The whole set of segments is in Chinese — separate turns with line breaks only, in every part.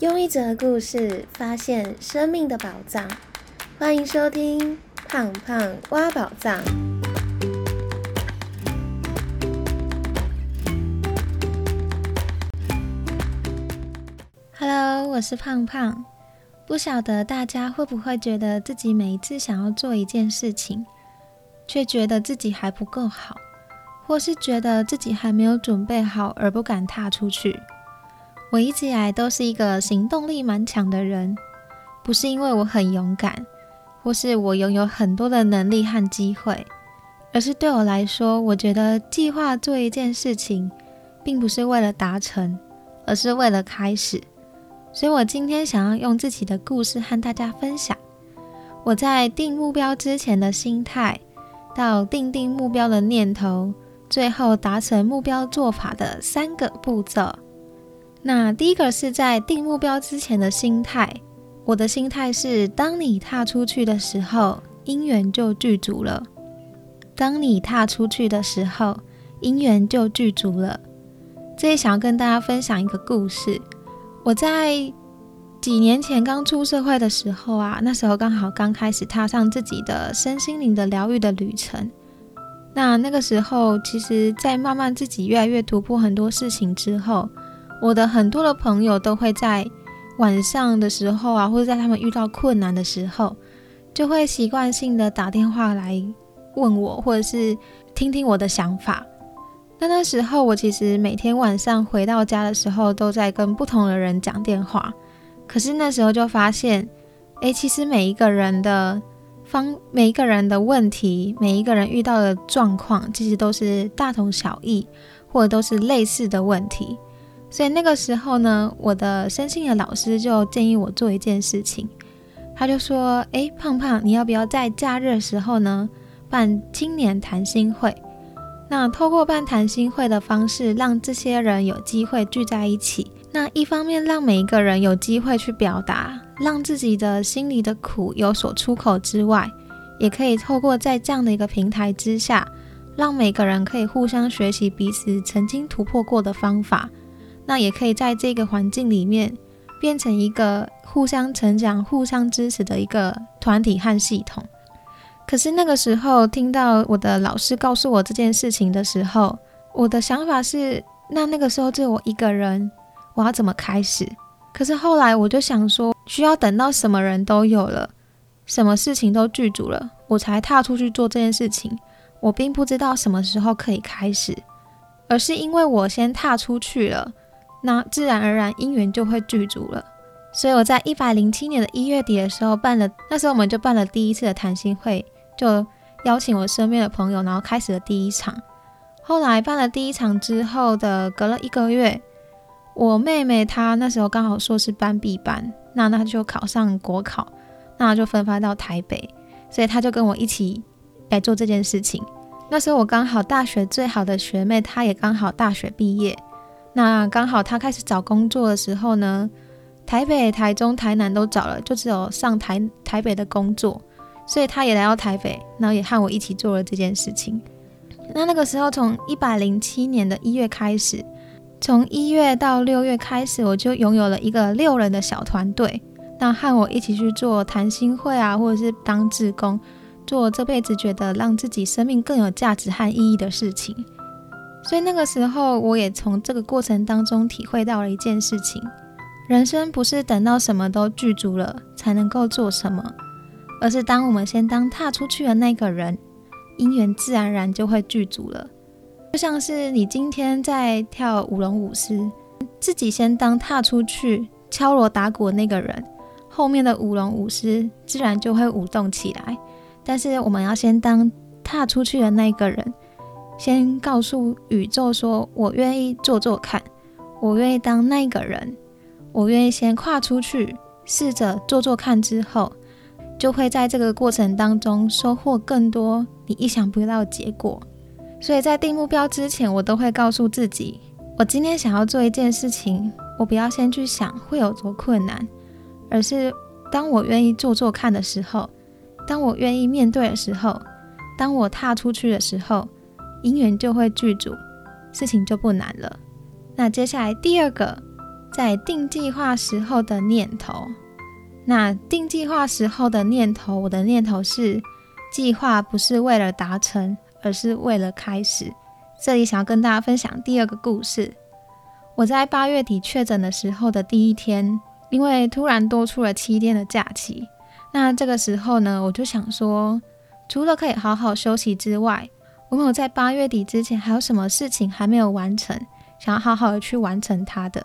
用一则故事发现生命的宝藏，欢迎收听《胖胖挖宝藏》。Hello，我是胖胖。不晓得大家会不会觉得自己每一次想要做一件事情，却觉得自己还不够好，或是觉得自己还没有准备好而不敢踏出去？我一直以来都是一个行动力蛮强的人，不是因为我很勇敢，或是我拥有很多的能力和机会，而是对我来说，我觉得计划做一件事情，并不是为了达成，而是为了开始。所以我今天想要用自己的故事和大家分享，我在定目标之前的心态，到定定目标的念头，最后达成目标做法的三个步骤。那第一个是在定目标之前的心态，我的心态是：当你踏出去的时候，姻缘就具足了。当你踏出去的时候，姻缘就具足了。这里想要跟大家分享一个故事。我在几年前刚出社会的时候啊，那时候刚好刚开始踏上自己的身心灵的疗愈的旅程。那那个时候，其实，在慢慢自己越来越突破很多事情之后。我的很多的朋友都会在晚上的时候啊，或者在他们遇到困难的时候，就会习惯性的打电话来问我，或者是听听我的想法。那那时候我其实每天晚上回到家的时候，都在跟不同的人讲电话。可是那时候就发现，诶，其实每一个人的方，每一个人的问题，每一个人遇到的状况，其实都是大同小异，或者都是类似的问题。所以那个时候呢，我的生性的老师就建议我做一件事情，他就说：“诶，胖胖，你要不要在假日的时候呢办青年谈心会？那透过办谈心会的方式，让这些人有机会聚在一起。那一方面让每一个人有机会去表达，让自己的心里的苦有所出口之外，也可以透过在这样的一个平台之下，让每个人可以互相学习彼此曾经突破过的方法。”那也可以在这个环境里面变成一个互相成长、互相支持的一个团体和系统。可是那个时候听到我的老师告诉我这件事情的时候，我的想法是：那那个时候只有我一个人，我要怎么开始？可是后来我就想说，需要等到什么人都有了，什么事情都具足了，我才踏出去做这件事情。我并不知道什么时候可以开始，而是因为我先踏出去了。那自然而然姻缘就会具足了，所以我在一百零七年的一月底的时候办了，那时候我们就办了第一次的谈心会，就邀请我身边的朋友，然后开始了第一场。后来办了第一场之后的隔了一个月，我妹妹她那时候刚好硕士班毕班，那她就考上国考，那就分发到台北，所以她就跟我一起来做这件事情。那时候我刚好大学最好的学妹，她也刚好大学毕业。那刚好他开始找工作的时候呢，台北、台中、台南都找了，就只有上台台北的工作，所以他也来到台北，然后也和我一起做了这件事情。那那个时候，从一百零七年的一月开始，从一月到六月开始，我就拥有了一个六人的小团队，那和我一起去做谈心会啊，或者是当志工，做这辈子觉得让自己生命更有价值和意义的事情。所以那个时候，我也从这个过程当中体会到了一件事情：人生不是等到什么都具足了才能够做什么，而是当我们先当踏出去的那个人，姻缘自然而然就会具足了。就像是你今天在跳舞龙舞狮，自己先当踏出去敲锣打鼓的那个人，后面的舞龙舞狮自然就会舞动起来。但是我们要先当踏出去的那个人。先告诉宇宙说：“我愿意做做看，我愿意当那个人，我愿意先跨出去，试着做做看。之后，就会在这个过程当中收获更多你意想不到的结果。所以在定目标之前，我都会告诉自己：我今天想要做一件事情，我不要先去想会有多困难，而是当我愿意做做看的时候，当我愿意面对的时候，当我踏出去的时候。”姻缘就会具足，事情就不难了。那接下来第二个在定计划时候的念头。那定计划时候的念头，我的念头是：计划不是为了达成，而是为了开始。这里想要跟大家分享第二个故事。我在八月底确诊的时候的第一天，因为突然多出了七天的假期，那这个时候呢，我就想说，除了可以好好休息之外，我有在八月底之前还有什么事情还没有完成，想要好好的去完成它的。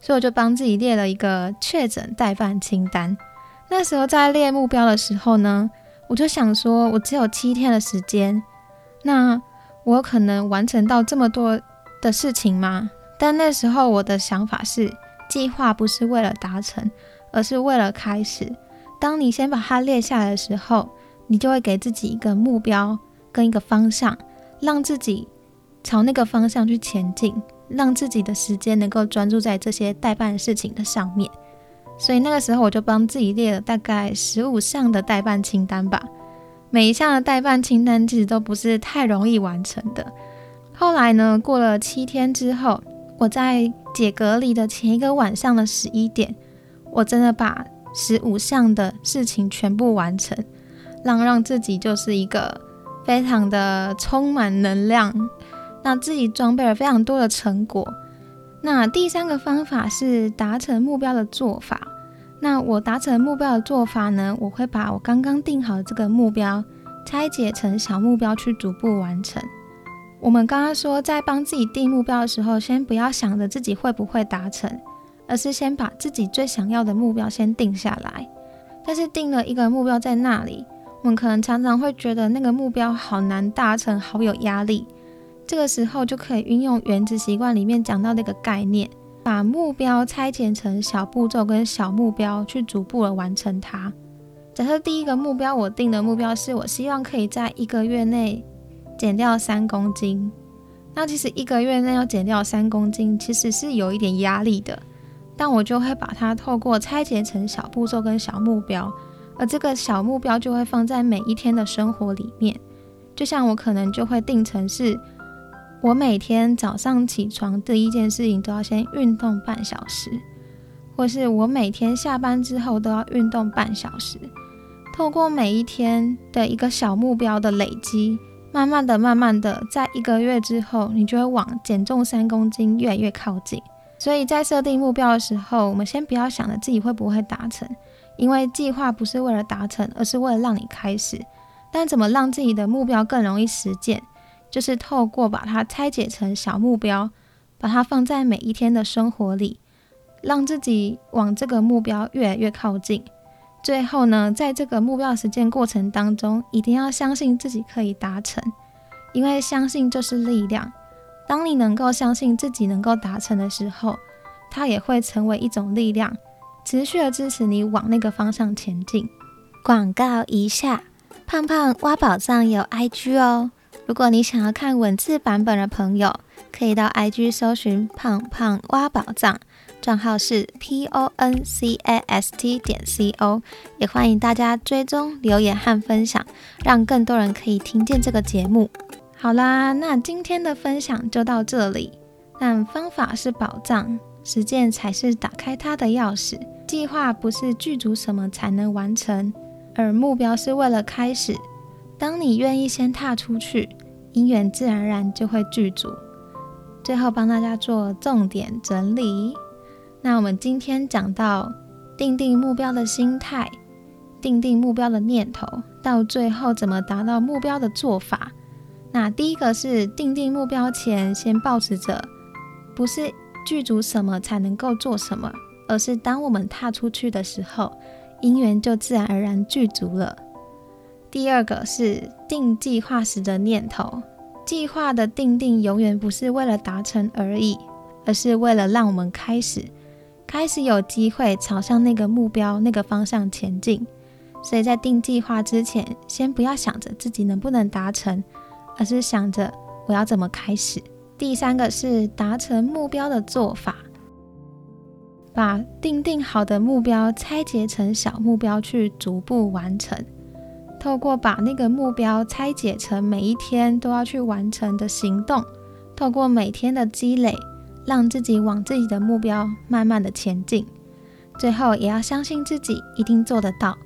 所以我就帮自己列了一个确诊代办清单。那时候在列目标的时候呢，我就想说，我只有七天的时间，那我可能完成到这么多的事情吗？但那时候我的想法是，计划不是为了达成，而是为了开始。当你先把它列下来的时候，你就会给自己一个目标跟一个方向，让自己朝那个方向去前进。让自己的时间能够专注在这些代办事情的上面，所以那个时候我就帮自己列了大概十五项的代办清单吧。每一项的代办清单其实都不是太容易完成的。后来呢，过了七天之后，我在解隔离的前一个晚上的十一点，我真的把十五项的事情全部完成，让让自己就是一个非常的充满能量。那自己装备了非常多的成果。那第三个方法是达成目标的做法。那我达成目标的做法呢？我会把我刚刚定好的这个目标拆解成小目标去逐步完成。我们刚刚说，在帮自己定目标的时候，先不要想着自己会不会达成，而是先把自己最想要的目标先定下来。但是定了一个目标在那里，我们可能常常会觉得那个目标好难达成，好有压力。这个时候就可以运用原子习惯里面讲到的一个概念，把目标拆解成小步骤跟小目标，去逐步的完成它。假设第一个目标，我定的目标是我希望可以在一个月内减掉三公斤。那其实一个月内要减掉三公斤，其实是有一点压力的。但我就会把它透过拆解成小步骤跟小目标，而这个小目标就会放在每一天的生活里面。就像我可能就会定成是。我每天早上起床第一件事情都要先运动半小时，或是我每天下班之后都要运动半小时。透过每一天的一个小目标的累积，慢慢的、慢慢的，在一个月之后，你就会往减重三公斤越来越靠近。所以在设定目标的时候，我们先不要想着自己会不会达成，因为计划不是为了达成，而是为了让你开始。但怎么让自己的目标更容易实践？就是透过把它拆解成小目标，把它放在每一天的生活里，让自己往这个目标越来越靠近。最后呢，在这个目标实践过程当中，一定要相信自己可以达成，因为相信就是力量。当你能够相信自己能够达成的时候，它也会成为一种力量，持续的支持你往那个方向前进。广告一下，胖胖挖宝藏有 IG 哦。如果你想要看文字版本的朋友，可以到 IG 搜寻“胖胖挖宝藏”，账号是 P O N C A S T 点 C O，也欢迎大家追踪、留言和分享，让更多人可以听见这个节目。好啦，那今天的分享就到这里。但方法是宝藏，实践才是打开它的钥匙。计划不是具足什么才能完成，而目标是为了开始。当你愿意先踏出去，姻缘自然而然就会具足。最后帮大家做重点整理。那我们今天讲到定定目标的心态，定定目标的念头，到最后怎么达到目标的做法。那第一个是定定目标前，先保持着不是具足什么才能够做什么，而是当我们踏出去的时候，姻缘就自然而然具足了。第二个是定计划时的念头，计划的定定永远不是为了达成而已，而是为了让我们开始，开始有机会朝向那个目标、那个方向前进。所以在定计划之前，先不要想着自己能不能达成，而是想着我要怎么开始。第三个是达成目标的做法，把定定好的目标拆解成小目标去逐步完成。透过把那个目标拆解成每一天都要去完成的行动，透过每天的积累，让自己往自己的目标慢慢的前进。最后，也要相信自己一定做得到，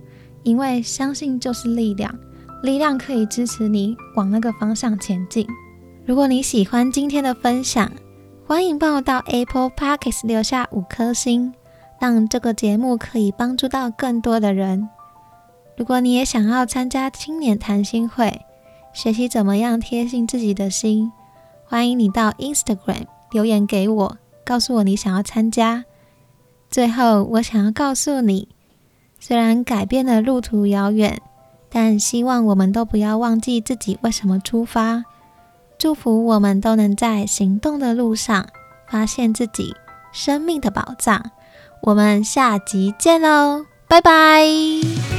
因为相信就是力量，力量可以支持你往那个方向前进。如果你喜欢今天的分享，欢迎帮我到 Apple Podcast 留下五颗星，让这个节目可以帮助到更多的人。如果你也想要参加青年谈心会，学习怎么样贴近自己的心，欢迎你到 Instagram 留言给我，告诉我你想要参加。最后，我想要告诉你，虽然改变的路途遥远，但希望我们都不要忘记自己为什么出发。祝福我们都能在行动的路上发现自己生命的宝藏。我们下集见喽，拜拜。